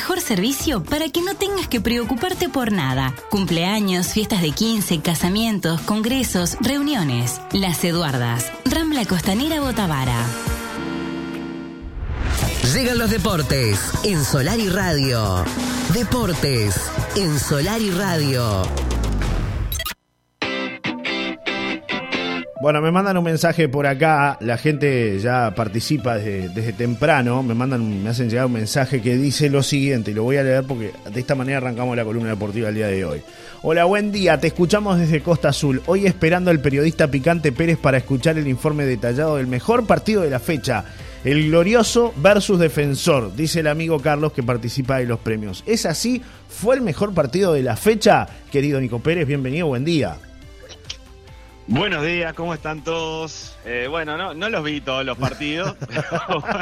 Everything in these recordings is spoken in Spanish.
mejor servicio para que no tengas que preocuparte por nada. Cumpleaños, fiestas de 15, casamientos, congresos, reuniones. Las Eduardas, Rambla Costanera Botavara. Llegan los deportes en Solar y Radio. Deportes en Solar y Radio. Bueno, me mandan un mensaje por acá, la gente ya participa desde, temprano, me mandan, me hacen llegar un mensaje que dice lo siguiente, y lo voy a leer porque de esta manera arrancamos la columna deportiva el día de hoy. Hola, buen día, te escuchamos desde Costa Azul, hoy esperando al periodista Picante Pérez para escuchar el informe detallado del mejor partido de la fecha, el glorioso versus defensor, dice el amigo Carlos que participa de los premios. ¿Es así? ¿Fue el mejor partido de la fecha? Querido Nico Pérez, bienvenido, buen día. Buenos días, ¿cómo están todos? Eh, bueno, no, no los vi todos los partidos.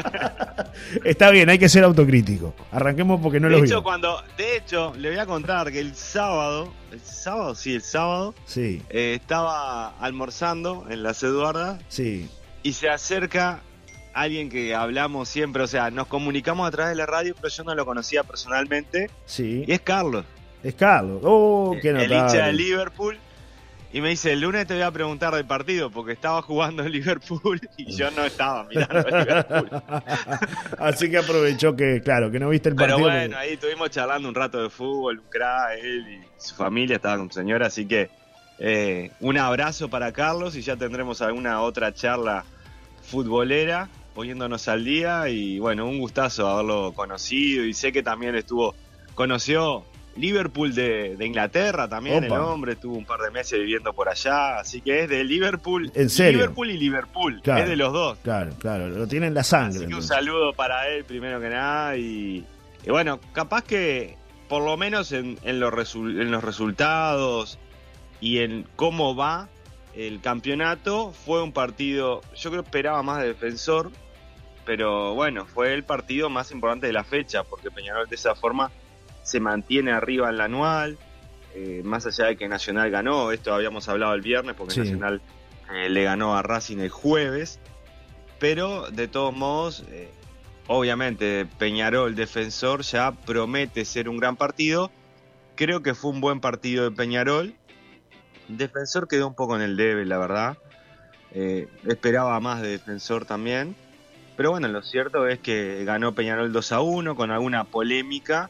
Está bien, hay que ser autocrítico. Arranquemos porque no de los hecho, Cuando, de hecho, le voy a contar que el sábado, el sábado, sí, el sábado, sí. Eh, estaba almorzando en la Eduarda. Sí. Y se acerca alguien que hablamos siempre, o sea, nos comunicamos a través de la radio, pero yo no lo conocía personalmente. Sí. Y es Carlos. Es Carlos. Oh, qué. El hincha de Liverpool y me dice, el lunes te voy a preguntar del partido porque estaba jugando en Liverpool y yo no estaba mirando Liverpool. Así que aprovechó que, claro, que no viste el partido. Pero bueno, ahí estuvimos charlando un rato de fútbol, un crack, él y su familia estaba con su señora, así que eh, un abrazo para Carlos y ya tendremos alguna otra charla futbolera poniéndonos al día y bueno, un gustazo haberlo conocido y sé que también estuvo, conoció Liverpool de, Inglaterra también, el hombre estuvo un par de meses viviendo por allá, así que es de Liverpool. ¿En serio? Liverpool y Liverpool, es de los dos. Claro, claro, lo tienen la sangre. Así que un saludo para él primero que nada y, bueno, capaz que por lo menos en, los en los resultados y en cómo va el campeonato, fue un partido, yo creo que esperaba más de defensor, pero bueno, fue el partido más importante de la fecha, porque Peñarol de esa forma se mantiene arriba en la anual, eh, más allá de que Nacional ganó, esto habíamos hablado el viernes porque Nacional eh, le ganó a Racing el jueves, pero de todos modos, eh, obviamente Peñarol defensor ya promete ser un gran partido, creo que fue un buen partido de Peñarol, defensor quedó un poco en el debe, la verdad, esperaba más de defensor también. Pero bueno, lo cierto es que ganó Peñarol 2 a 1 con alguna polémica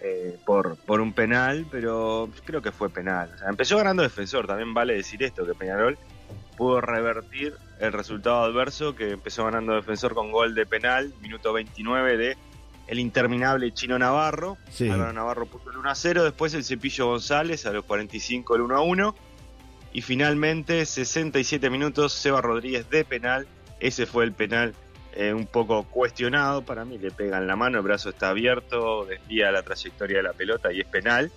eh, por, por un penal, pero creo que fue penal. empezó ganando defensor, también vale decir esto, que Peñarol pudo revertir el resultado adverso, que empezó ganando defensor con gol de penal, minuto 29 de el interminable Chino Navarro. Sí. Navarro puso el 1 a 0, después el Cepillo González a los 45 el 1 a 1. Y finalmente, 67 minutos, Seba Rodríguez de penal. Ese fue el penal eh, un poco cuestionado. Para mí le pegan la mano, el brazo está abierto, desvía la trayectoria de la pelota y es penal.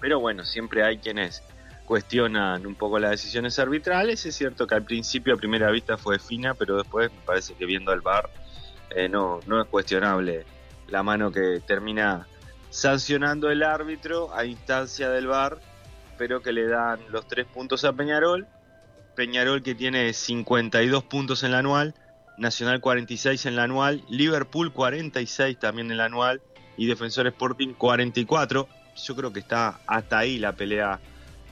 Pero bueno, siempre hay quienes cuestionan un poco las decisiones arbitrales. Es cierto que al principio a primera vista fue fina, pero después me parece que viendo el VAR eh, no, no es cuestionable la mano que termina sancionando el árbitro a instancia del VAR, pero que le dan los tres puntos a Peñarol. Peñarol que tiene 52 puntos en la anual, Nacional 46 en la anual, Liverpool 46 también en la anual y Defensor Sporting 44. Yo creo que está hasta ahí la pelea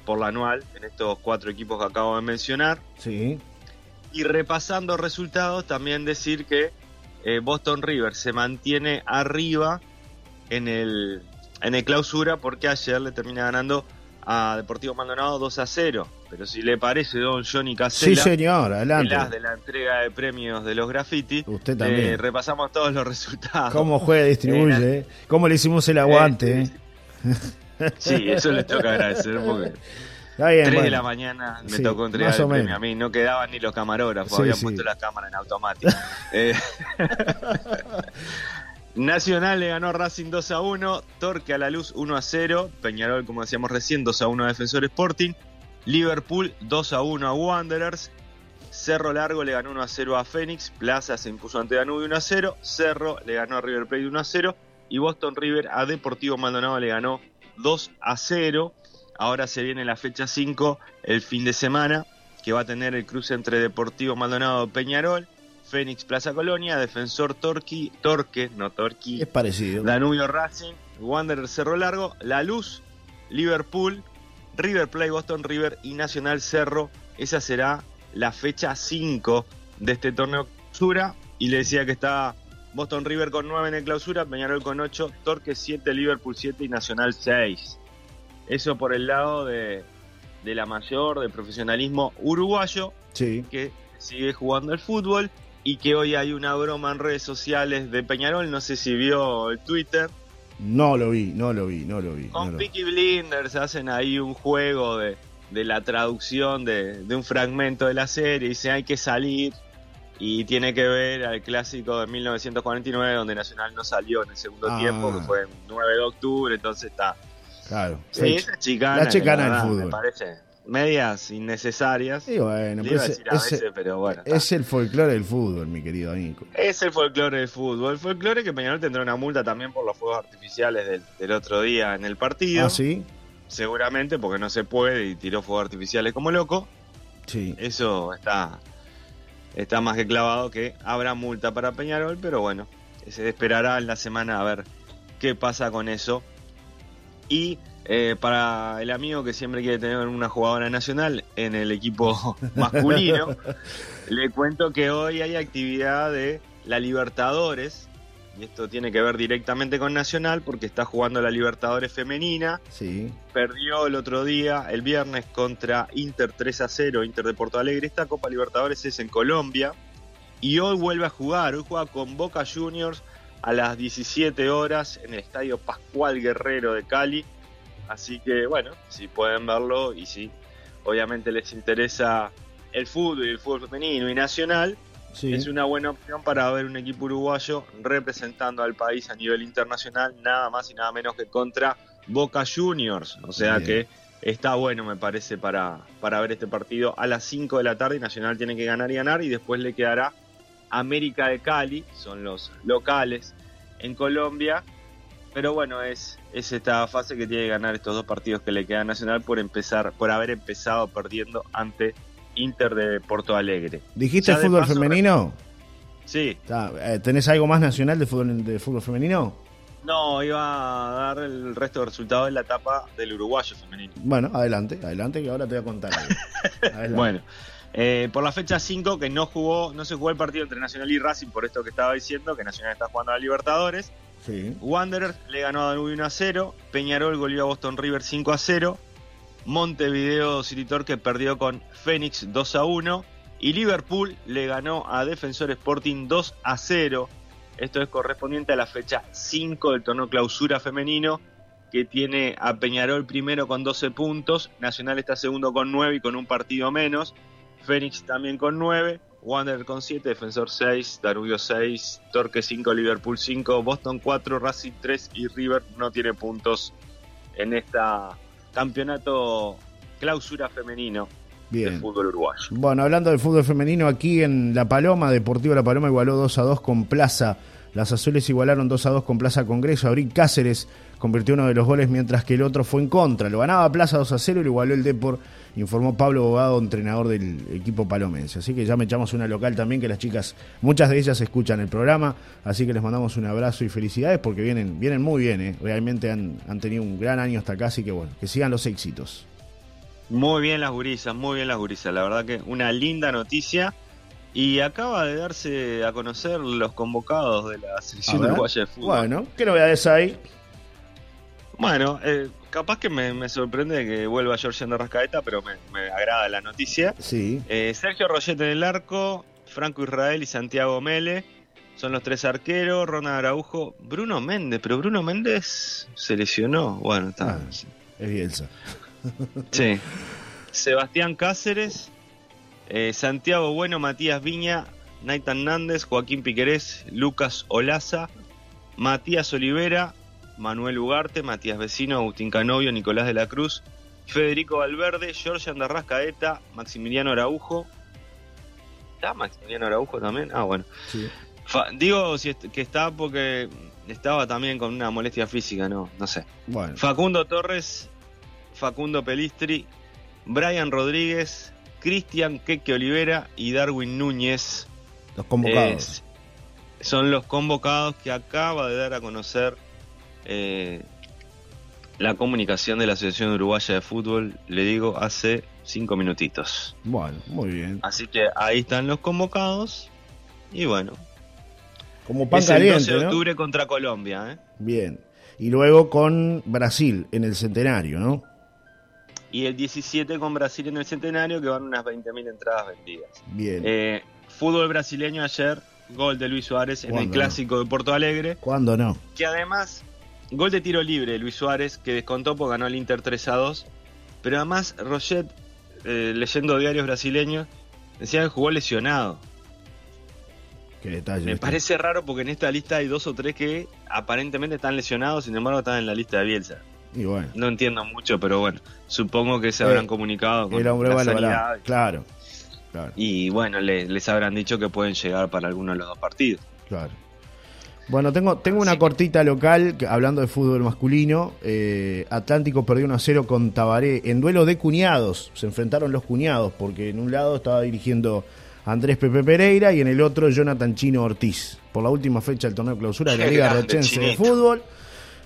por la anual en estos cuatro equipos que acabo de mencionar. Sí. Y repasando resultados, también decir que eh, Boston River se mantiene arriba en el, en el clausura porque ayer le termina ganando a Deportivo Maldonado 2 a 0. Pero si le parece, don Johnny Casella, sí, señor, adelante. de la entrega de premios de los graffiti, usted también. Eh, repasamos todos los resultados. Cómo juega, distribuye, eh, cómo le hicimos el aguante. Eh, sí, eso les toca agradecer porque. Está bien, 3 de la mañana me tocó entregar el premio a mí, no quedaban ni los camarógrafos, habían puesto las cámaras en automático. eh, Nacional le ganó Racing 2 a 1, Torque a la Luz 1 a 0, Peñarol, como decíamos recién, 2 a 1 a Defensor Sporting, Liverpool 2 a 1 a Wanderers, Cerro Largo le ganó 1 a 0 a Fénix, Plaza se impuso ante Danubio 1 a 0, Cerro le ganó a River Plate 1 a 0 y Boston River a Deportivo Maldonado le ganó 2 a 0. Ahora se viene la fecha 5, el fin de semana, que va a tener el cruce entre Deportivo Maldonado Peñarol Fénix Plaza Colonia, Defensor Torqui, Torque, no Torqui, Es parecido. Danubio Racing, Wanderer Cerro Largo, La Luz, Liverpool, River Plate Boston River y Nacional Cerro. Esa será la fecha 5 de este torneo clausura. Y le decía que está Boston River con 9 en el clausura, Peñarol con 8, Torque 7, Liverpool 7 y Nacional 6. Eso por el lado de, de la mayor, del profesionalismo uruguayo Sí. que sigue jugando el fútbol y que hoy hay una broma en redes sociales de Peñarol, no sé si vio el Twitter, No lo vi, no lo vi, no lo vi. no con vi. Peaky Blinders hacen ahí un juego de, de la traducción de, de un fragmento de la serie, dice hay que salir y tiene que ver al clásico de 1949 donde Nacional no salió en el segundo Ah. tiempo, que fue el 9 de octubre, entonces está... Claro. Sí, esa chicana, La chicana del fútbol. Me parece medias innecesarias. Sí, bueno, pero a ese- a ese- veces, pero bueno. es el folclore del fútbol, mi querido Nico. Es el folclore del fútbol. El folclore que Peñarol tendrá una multa también por los fuegos artificiales del, del otro día en el partido. ¿Ah, sí? Seguramente porque no se puede y tiró fuegos artificiales como loco. Sí. Eso está, está más que clavado que habrá multa para Peñarol, pero bueno, se esperará en la semana a ver qué pasa con eso. Y eh, para el amigo que siempre quiere tener una jugadora nacional en el equipo masculino, le cuento que hoy hay actividad de la Libertadores. Y esto tiene que ver directamente con Nacional porque está jugando la Libertadores femenina Sí. perdió el otro día, el viernes, contra Inter 3 a 0, Inter de Porto Alegre. Esta Copa Libertadores es en Colombia. Y hoy vuelve a jugar, hoy juega con Boca Juniors a las 17 horas en el Estadio Pascual Guerrero de Cali. Así que bueno, si pueden verlo y si obviamente les interesa el fútbol y el fútbol femenino y nacional, Sí. es una buena opción para ver un equipo uruguayo representando al país a nivel internacional, nada más y nada menos que contra Boca Juniors. O sea Bien. que está bueno, me parece, para, para ver este partido a las 5 de la tarde. y Nacional tiene que ganar y ganar, y después le quedará América de Cali, son los locales en Colombia. Pero bueno, es, es esta fase que tiene que ganar estos dos partidos que le quedan a Nacional por empezar, por haber empezado perdiendo ante Inter de Porto Alegre. ¿Dijiste Ya fútbol paso, femenino? Sí, eh, ¿Tenés algo más nacional de fútbol, de fútbol femenino? No, iba a dar el resto de resultados en la etapa del uruguayo femenino. Bueno, adelante, adelante, que ahora te voy a contar algo. Bueno, eh, por la fecha 5 que no jugó, no se jugó el partido entre Nacional y Racing, por esto que estaba diciendo, que Nacional está jugando a la Libertadores. Wanderers le ganó a Danubio 1 a 0, Peñarol goleó a Boston River 5 a 0, Montevideo City Torque perdió con Fénix 2 a 1 y Liverpool le ganó a Defensor Sporting 2 a 0. Esto es correspondiente a la fecha 5 del torneo clausura femenino que tiene a Peñarol primero con 12 puntos, Nacional está segundo con 9 y con un partido menos, Fénix también con 9, Wanderer con 7, Defensor 6, Danubio 6, Torque 5, Liverpool 5, Boston 4, Racing 3 y River no tiene puntos en esta campeonato clausura femenino del Bien. fútbol uruguayo. Bueno, hablando del fútbol femenino, aquí en La Paloma, Deportivo La Paloma igualó 2 a 2 con Plaza. Las azules igualaron 2 a 2 con Plaza Congreso. Abril Cáceres convirtió uno de los goles mientras que el otro fue en contra. Lo ganaba Plaza 2 a 0 y lo igualó el Depor, informó Pablo Bogado, entrenador del equipo palomense. Así que ya me echamos una local también, que las chicas, muchas de ellas escuchan el programa. Así que les mandamos un abrazo y felicidades porque vienen, vienen muy bien. ¿eh? Realmente han, han tenido un gran año hasta acá, así que bueno, que sigan los éxitos. Muy bien las gurisas, muy bien las gurisas. La verdad que una linda noticia. Y acaba de darse a conocer los convocados de la selección uruguaya de fútbol. Bueno, ¿qué novedades hay? Bueno, eh, capaz que me, me sorprende que vuelva Georgian de Rascaeta, pero me, me agrada la noticia. Sí, Eh, Sergio Roget en el arco, Franco Israel y Santiago Mele son los tres arqueros, Ronald Araujo, Bruno Méndez, pero Bruno Méndez se lesionó. Bueno, está. Ah. es Bielsa. Sí. Sebastián Cáceres, eh, Santiago Bueno, Matías Viña, Nathan Nández, Joaquín Piquerés, Lucas Olaza, Matías Olivera, Manuel Ugarte, Matías Vecino, Agustín Canovio, Nicolás de la Cruz, Federico Valverde, George Andarrascaeta, Maximiliano Araujo. ¿Está Maximiliano Araujo también? Ah, bueno. Sí. Fa- digo si que está porque estaba también con una molestia física, no, no sé. Bueno, Facundo Torres, Facundo Pelistri, Brian Rodríguez, Cristian Queque Olivera y Darwin Núñez Los convocados. son los convocados que acaba de dar a conocer eh, la comunicación de la Asociación Uruguaya de Fútbol, le digo, hace cinco minutitos. Bueno, muy bien. Así que ahí están los convocados. Y bueno. Como pan es caliente, el 12 de ¿no? octubre contra Colombia, ¿eh? Bien. Y luego con Brasil en el centenario, ¿no? Y el 17 con Brasil en el centenario, que van unas 20.000 entradas vendidas. Bien. Eh, fútbol brasileño ayer, gol de Luis Suárez en el clásico de Porto Alegre. ¿Cuándo no? Que además, gol de tiro libre de Luis Suárez, que descontó porque ganó el Inter 3 a 2. Pero además, Roget, eh, leyendo diarios brasileños, decía que jugó lesionado. Qué detalle. Me este. parece raro porque en esta lista hay dos o tres que aparentemente están lesionados, sin embargo están en la lista de Bielsa. Y bueno. No entiendo mucho, pero bueno, supongo que se habrán Eh, comunicado con la sanidad Claro. Claro, y bueno, le- les habrán dicho que pueden llegar para alguno de los dos partidos. claro. Bueno, tengo, tengo una cortita local, que- hablando de fútbol masculino. eh, Atlántico perdió 1 a 0 con Tabaré en duelo de cuñados. Se enfrentaron los cuñados, porque en un lado estaba dirigiendo Andrés Pepe Pereira y en el otro Jonathan Chino Ortiz. Por la última fecha del torneo de clausura de la Liga Rochense de. Fútbol.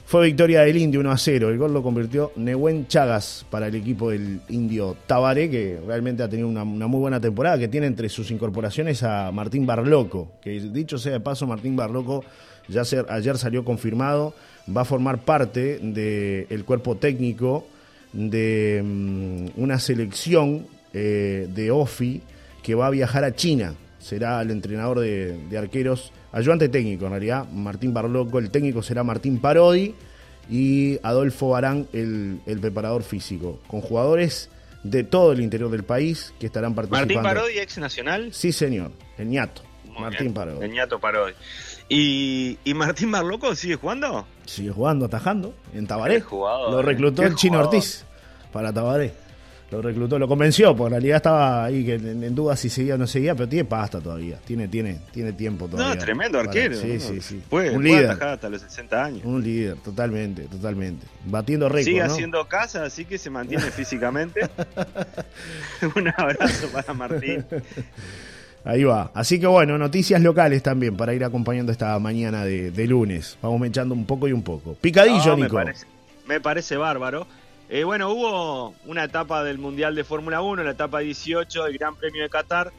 Fue victoria del Indio 1 a 0. El gol lo convirtió Nehuen Chagas para el equipo del Indio Tabaré, que realmente ha tenido una, muy buena temporada, que tiene entre sus incorporaciones a Martín Barloco, que dicho sea de paso, Martín Barloco ya ser- ayer salió confirmado, va a formar parte del cuerpo técnico de mm, una selección eh, de OFI que va a viajar a China. Será el entrenador de, de arqueros, ayudante técnico en realidad, Martín Barloco, el técnico será Martín Parodi y Adolfo Barán, el, el preparador físico, con jugadores de todo el interior del país que estarán participando. Martín Parodi, ex nacional. Sí, señor, el ñato, Muy Martín bien, Parodi. el ñato Parodi. ¿Y, ¿Y Martín Barloco sigue jugando? Sigue jugando, atajando en Tabaré. Lo eh. reclutó el Chino. Ortiz para Tabaré. Lo reclutó, lo convenció, porque en realidad estaba ahí que en, en duda si seguía o no seguía, pero tiene pasta todavía, tiene, tiene, tiene tiempo todavía. No, tremendo para- arquero. Sí, sí, sí. Puede, un puede líder. hasta los 60 años. Un líder, totalmente, totalmente. Batiendo récord, Sigue ¿no? haciendo casa, así que se mantiene físicamente. Un abrazo para Martín. Ahí va. Así que bueno, noticias locales también para ir acompañando esta mañana de, de lunes. Vamos echando un poco y un poco. Picadillo, No, me Nico. parece, me parece bárbaro. Eh, bueno, hubo una etapa del Mundial de Fórmula 1, la etapa 18 del Gran Premio de Qatar.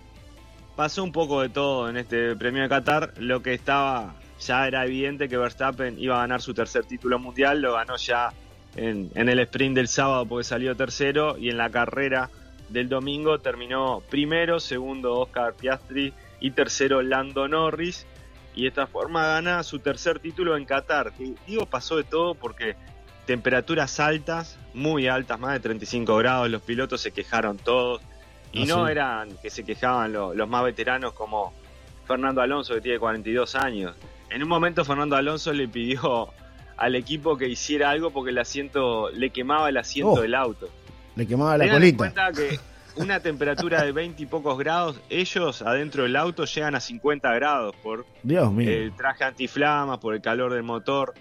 Pasó un poco de todo en este Premio de Qatar. Lo que estaba, ya era evidente que Verstappen iba a ganar su tercer título mundial. Lo ganó ya en, en el sprint del sábado porque salió tercero. Y en la carrera del domingo terminó primero, segundo Oscar Piastri y tercero Lando Norris. Y de esta forma gana su tercer título en Qatar. Que, digo, pasó de todo porque temperaturas altas, muy altas, más de 35 grados, los pilotos se quejaron todos. Y Ah, no sí. eran que se quejaban lo- los más veteranos como Fernando Alonso, que tiene 42 años. En un momento Fernando Alonso le pidió al equipo que hiciera algo porque el asiento le quemaba el asiento Oh, del auto. Le quemaba la Tengan en colita. cuenta que una temperatura de 20 y pocos grados, ellos adentro del auto llegan a 50 grados por Dios mío. el traje antiflamas, por el calor del motor.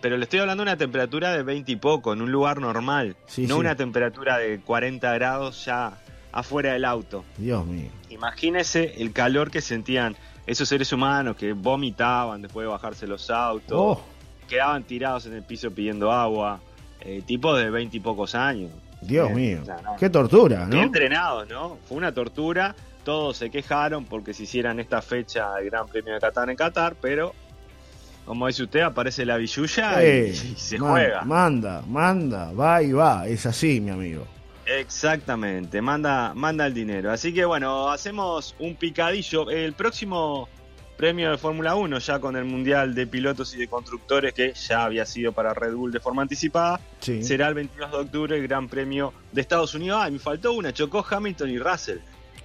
Pero le estoy hablando de una temperatura de 20 y poco, en un lugar normal. Sí, no sí. una temperatura de 40 grados ya afuera del auto. Dios mío. Imagínese el calor que sentían esos seres humanos que vomitaban después de bajarse los autos, Oh, quedaban tirados en el piso pidiendo agua, eh, tipos de 20 y pocos años. Dios Eh, mío. o sea, no. Qué tortura, Bien ¿no? entrenados, ¿no? Fue una tortura. Todos se quejaron porque se hicieran esta fecha del Gran Premio de Qatar en Qatar, pero como dice usted, aparece la billulla Eh, y, y se man- juega. Manda, manda, va y va. Es así, mi amigo. Exactamente, manda, manda el dinero. Así que bueno, hacemos un picadillo. El próximo premio de Fórmula 1, ya con el Mundial de Pilotos y de Constructores, que ya había sido para Red Bull de forma anticipada, Sí. será el 22 de octubre el Gran Premio de Estados Unidos. Ah, me faltó una, chocó Hamilton y Russell,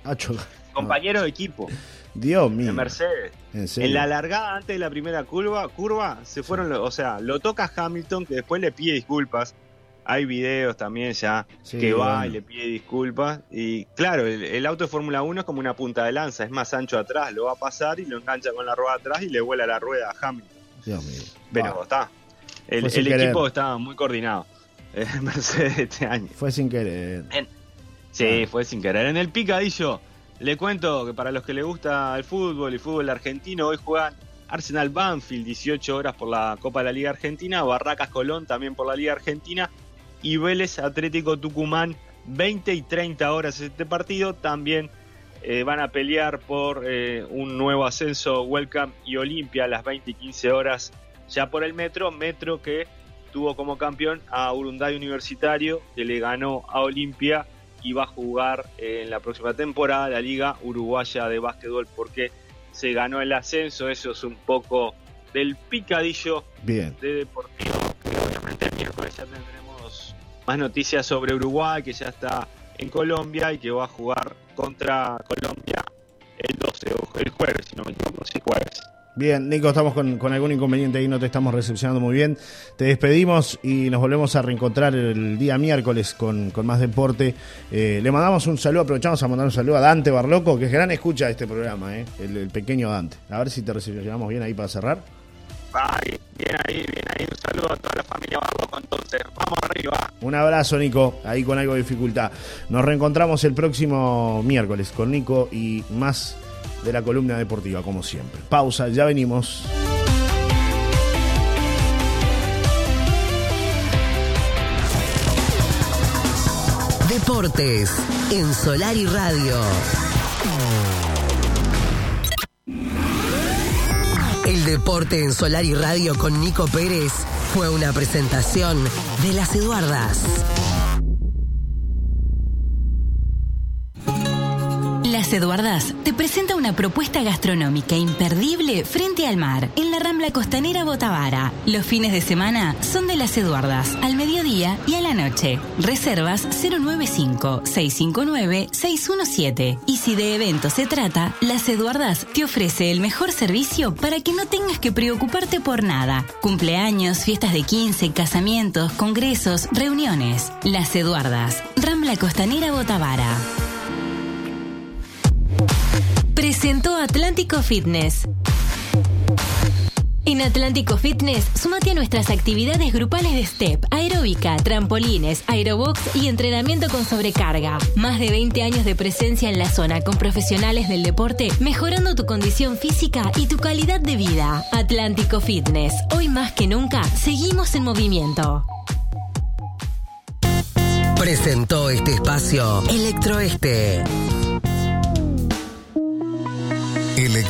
Ah, cho- compañeros de equipo. Dios mío. Mercedes. En serio. En la largada antes de la primera curva, curva se fueron, o sea, lo toca Hamilton que después le pide disculpas. Hay videos también ya Sí, que va bueno. y le pide disculpas. Y claro, el, el auto de Fórmula 1 es como una punta de lanza, es más ancho atrás, lo va a pasar y lo engancha con la rueda atrás y le vuela la rueda a Hamilton. Dios mío. Pero está. El, el equipo estaba muy coordinado. eh, Mercedes este año. Fue sin querer. Sí, Ah. fue sin querer. En el picadillo Le cuento que para los que les gusta el fútbol y fútbol argentino, hoy juegan Arsenal Banfield 18 horas por la Copa de la Liga Argentina, Barracas Colón también por la Liga Argentina y Vélez Atlético Tucumán 20 y 30 horas este partido. También eh, van a pelear por eh, un nuevo ascenso Welcome y Olimpia a las 20 y 15 horas ya por el Metro, Metro que tuvo como campeón a Urunday Universitario que le ganó a Olimpia y va a jugar en la próxima temporada la Liga Uruguaya de Básquetbol porque se ganó el ascenso, eso es un poco del picadillo Bien. de Deportivo, que obviamente el miércoles ya tendremos más noticias sobre Uruguay, que ya está en Colombia y que va a jugar contra Colombia el 12, o el jueves, si no me equivoco, sí, jueves. Bien, Nico, estamos con, con algún inconveniente ahí, no te estamos recepcionando muy bien. Te despedimos y nos volvemos a reencontrar el día miércoles con, con más deporte. Eh, le mandamos un saludo, aprovechamos a mandar un saludo a Dante Barloco, que es gran escucha de este programa, eh, el, el pequeño Dante. A ver si te recepcionamos bien ahí para cerrar. Ay, bien ahí, bien ahí, un saludo a toda la familia Barloco entonces, vamos arriba. Un abrazo, Nico, ahí con algo de dificultad. Nos reencontramos el próximo miércoles con Nico y más de la columna deportiva, como siempre. Pausa, ya venimos. Deportes en Solar y Radio. El deporte en Solar y Radio con Nico Pérez fue una presentación de las Eduardas. Eduardas te presenta una propuesta gastronómica imperdible frente al mar, en la Rambla Costanera Botavara. Los fines de semana son de Las Eduardas, al mediodía y a la noche. Reservas 095-659-617. Y si de eventos se trata, Las Eduardas te ofrece el mejor servicio para que no tengas que preocuparte por nada. Cumpleaños, fiestas de 15, casamientos, congresos, reuniones. Las Eduardas, Rambla Costanera Botavara. Presentó Atlántico Fitness. En Atlántico Fitness, sumate a nuestras actividades grupales de step, aeróbica, trampolines, aerobox y entrenamiento con sobrecarga. Más de 20 años de presencia en la zona con profesionales del deporte, mejorando tu condición física y tu calidad de vida. Atlántico Fitness, hoy más que nunca, seguimos en movimiento. Presentó este espacio Electroeste.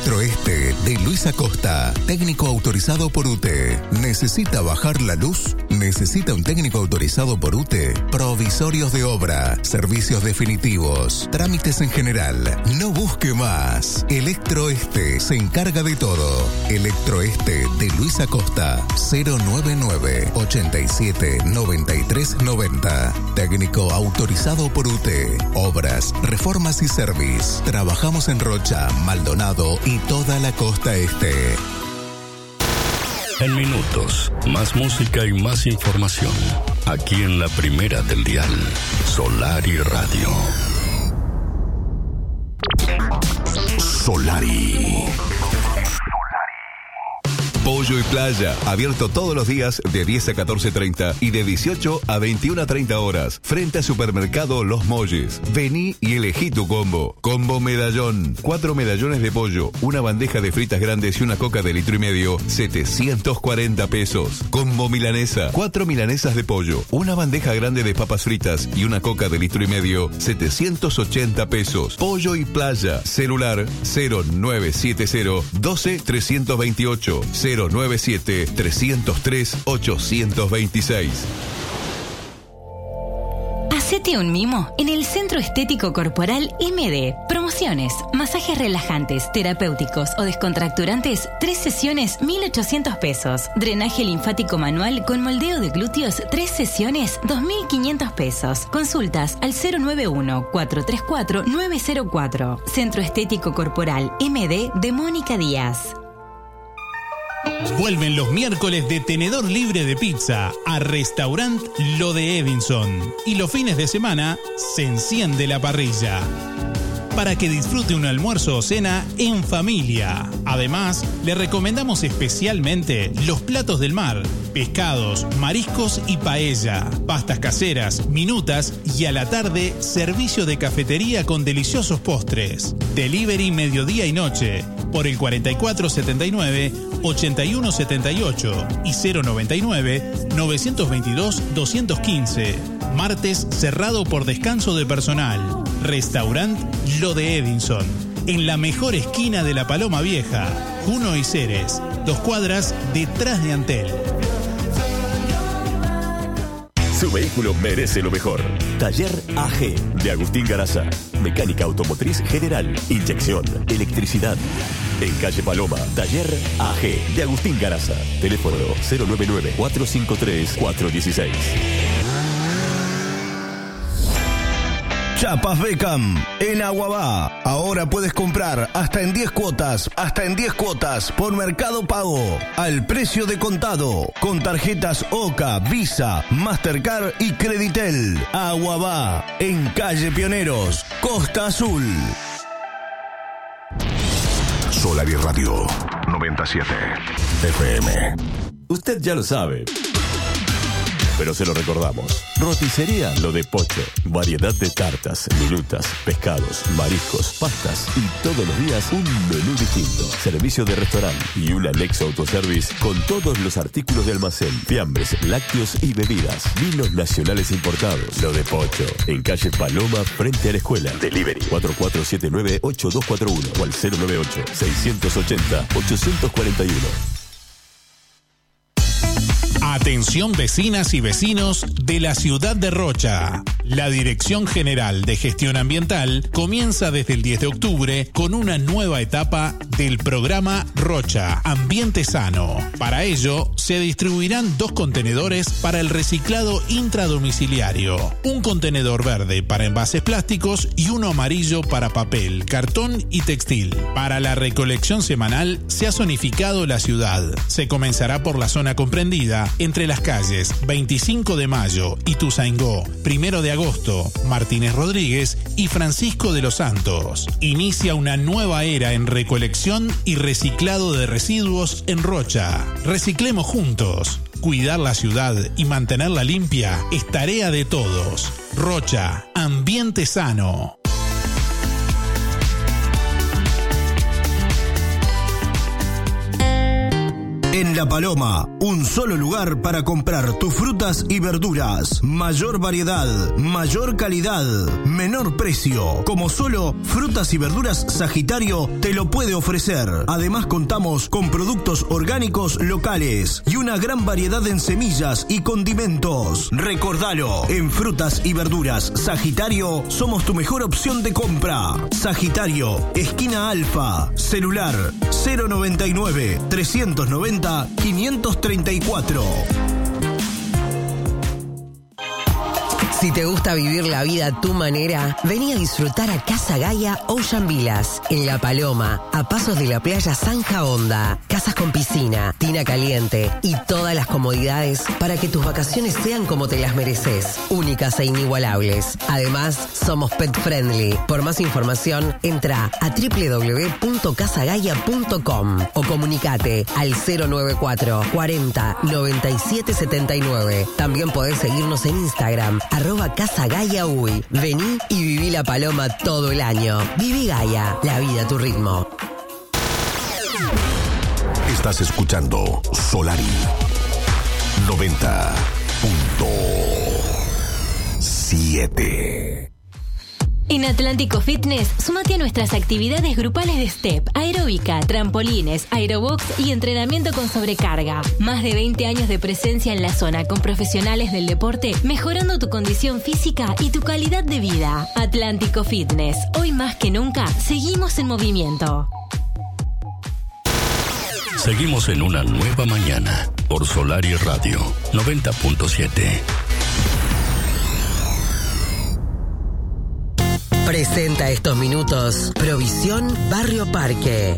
Electroeste de Luis Acosta, técnico autorizado por UTE. ¿Necesita bajar la luz? ¿Necesita un técnico autorizado por UTE? Provisorios de obra, servicios definitivos, trámites en general. No busque más. Electroeste se encarga de todo. Electroeste de Luis Acosta, 099 87 93 90. Técnico autorizado por UTE. Obras, reformas y service. Trabajamos en Rocha, Maldonado y toda la costa este. En minutos, más música y más información. Aquí en la primera del dial, Solari Radio. Solari. Pollo y Playa, abierto todos los días de 10 a 14.30 y de 18 a 21.30 horas, frente a Supermercado Los Molles. Vení y elegí tu combo. Combo medallón, cuatro medallones de pollo, una bandeja de fritas grandes y una coca de litro y medio, 740 pesos. Combo milanesa, cuatro milanesas de pollo, una bandeja grande de papas fritas y una coca de litro y medio, 780 pesos. Pollo y Playa, celular 0970 12 328 097-303-826. Hacete un mimo en el Centro Estético Corporal MD. Promociones, masajes relajantes, terapéuticos o descontracturantes, tres sesiones, 1.800 pesos. Drenaje linfático manual con moldeo de glúteos, tres sesiones, 2.500 pesos. Consultas al 091-434-904. Centro Estético Corporal MD de Mónica Díaz. Vuelven los miércoles de tenedor libre de pizza a Restaurant Lo de Edinson. Y los fines de semana se enciende la parrilla. para que disfrute un almuerzo o cena en familia. Además, le recomendamos especialmente los platos del mar, pescados, mariscos y paella, pastas caseras, minutas y a la tarde servicio de cafetería con deliciosos postres. Delivery mediodía y noche por el 4479 8178 y 099 922 215. Martes cerrado por descanso de personal. Restaurant Lo de Edinson. En la mejor esquina de la Paloma Vieja. Juno y Ceres. Dos cuadras detrás de Antel. Su vehículo merece lo mejor. Taller AG de Agustín Garaza. Mecánica automotriz general, inyección, electricidad. En calle Paloma, Taller AG de Agustín Garaza. Teléfono 099 453 416. Chapas Beckham en Aguabá. Ahora puedes comprar hasta en 10 cuotas, hasta en 10 cuotas por Mercado Pago, al precio de contado, con tarjetas OCA, Visa, Mastercard y Creditel. Aguabá, en calle Pioneros, Costa Azul. Solar y Radio 97 FM. Usted ya lo sabe pero se lo recordamos. Roticería Lo de Pocho. Variedad de tartas, minutas, pescados, mariscos, pastas y todos los días un menú distinto. Servicio de restaurante y un anexo autoservice con todos los artículos de almacén, fiambres, lácteos y bebidas. Vinos nacionales importados. Lo de Pocho. En calle Paloma, frente a la escuela. Delivery 4479-8241 o al 098-680-841. Atención vecinas y vecinos de la ciudad de Rocha. La Dirección General de Gestión Ambiental comienza desde el 10 de octubre con una nueva etapa del programa Rocha, Ambiente Sano. Para ello, se distribuirán dos contenedores para el reciclado intradomiciliario, un contenedor verde para envases plásticos y uno amarillo para papel, cartón y textil. Para la recolección semanal se ha zonificado la ciudad. Se comenzará por la zona comprendida entre las calles 25 de Mayo, y Ituzaingó, 1 de agosto, Martínez Rodríguez y Francisco de los Santos. Inicia una nueva era en recolección y reciclado de residuos en Rocha. Reciclemos juntos. Cuidar la ciudad y mantenerla limpia es tarea de todos. Rocha, ambiente sano. En La Paloma, un solo lugar para comprar tus frutas y verduras. Mayor variedad, mayor calidad, menor precio. Como solo Frutas y Verduras Sagitario te lo puede ofrecer. Además contamos con productos orgánicos locales y una gran variedad en semillas y condimentos. Recordalo, en Frutas y Verduras Sagitario somos tu mejor opción de compra. Sagitario, esquina Alfa, celular 099 390 534. Si te gusta vivir la vida a tu manera, vení a disfrutar a Casa Gaia Ocean Villas, en La Paloma, a pasos de la playa Sanja Honda. Casas con piscina, tina caliente y todas las comodidades para que tus vacaciones sean como te las mereces, únicas e inigualables. Además, somos pet friendly. Por más información, entra a www.casagaia.com o comunicate al 094 40 97 79. También podés seguirnos en Instagram, arroba Casa Gaia Uy. Vení y viví la paloma todo el año. Viví Gaia, la vida a tu ritmo. Estás escuchando Solari 90.7. En Atlántico Fitness, sumate a nuestras actividades grupales de step, aeróbica, trampolines, aerobox y entrenamiento con sobrecarga. Más de 20 años de presencia en la zona con profesionales del deporte, mejorando tu condición física y tu calidad de vida. Atlántico Fitness, hoy más que nunca, seguimos en movimiento. Seguimos en una nueva mañana por Solar y Radio 90.7. Presenta estos minutos Provisión Barrio Parque.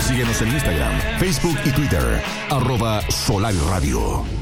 Síguenos en Instagram, Facebook y Twitter. Arroba Solar Radio.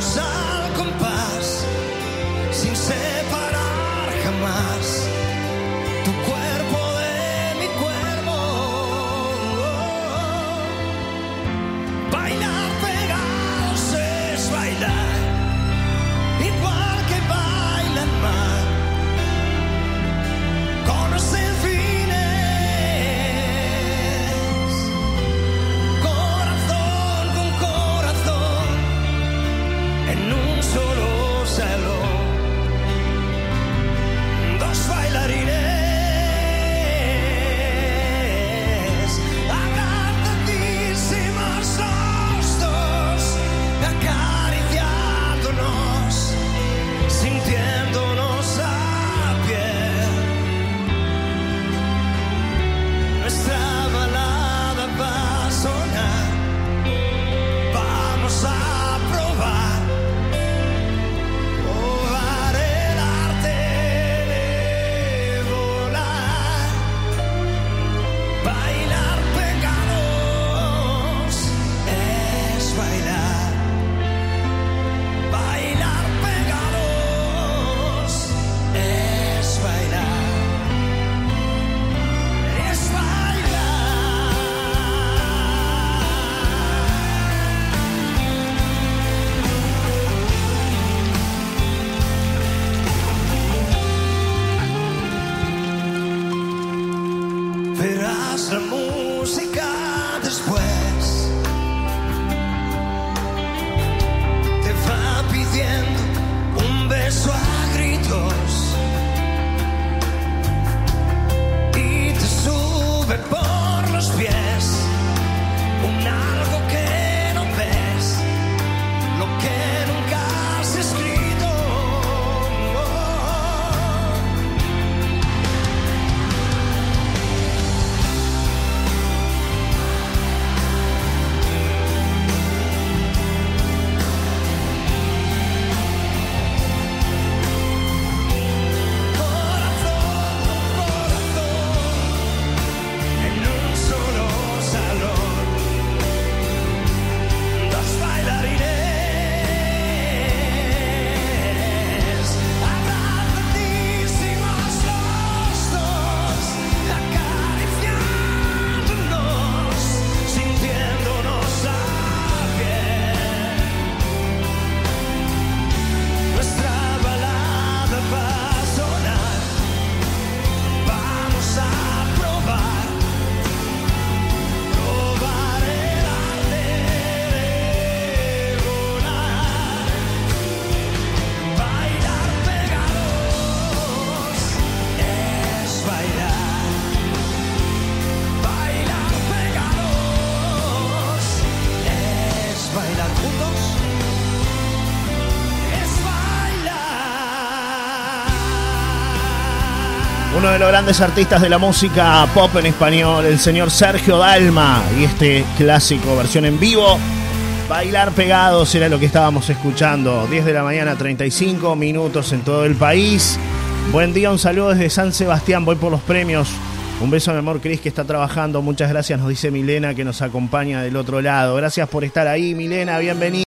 al compás, sin separar jamás. Grandes artistas de la música pop en español, el señor Sergio Dalma, y este clásico, versión en vivo. Bailar pegados era lo que estábamos escuchando. 10 de la mañana, 35 minutos en todo el país. Buen día, un saludo desde San Sebastián. Voy por los premios. Un beso a mi amor Cris que está trabajando. Muchas gracias, nos dice Milena que nos acompaña del otro lado. Gracias por estar ahí, Milena. Bienvenida.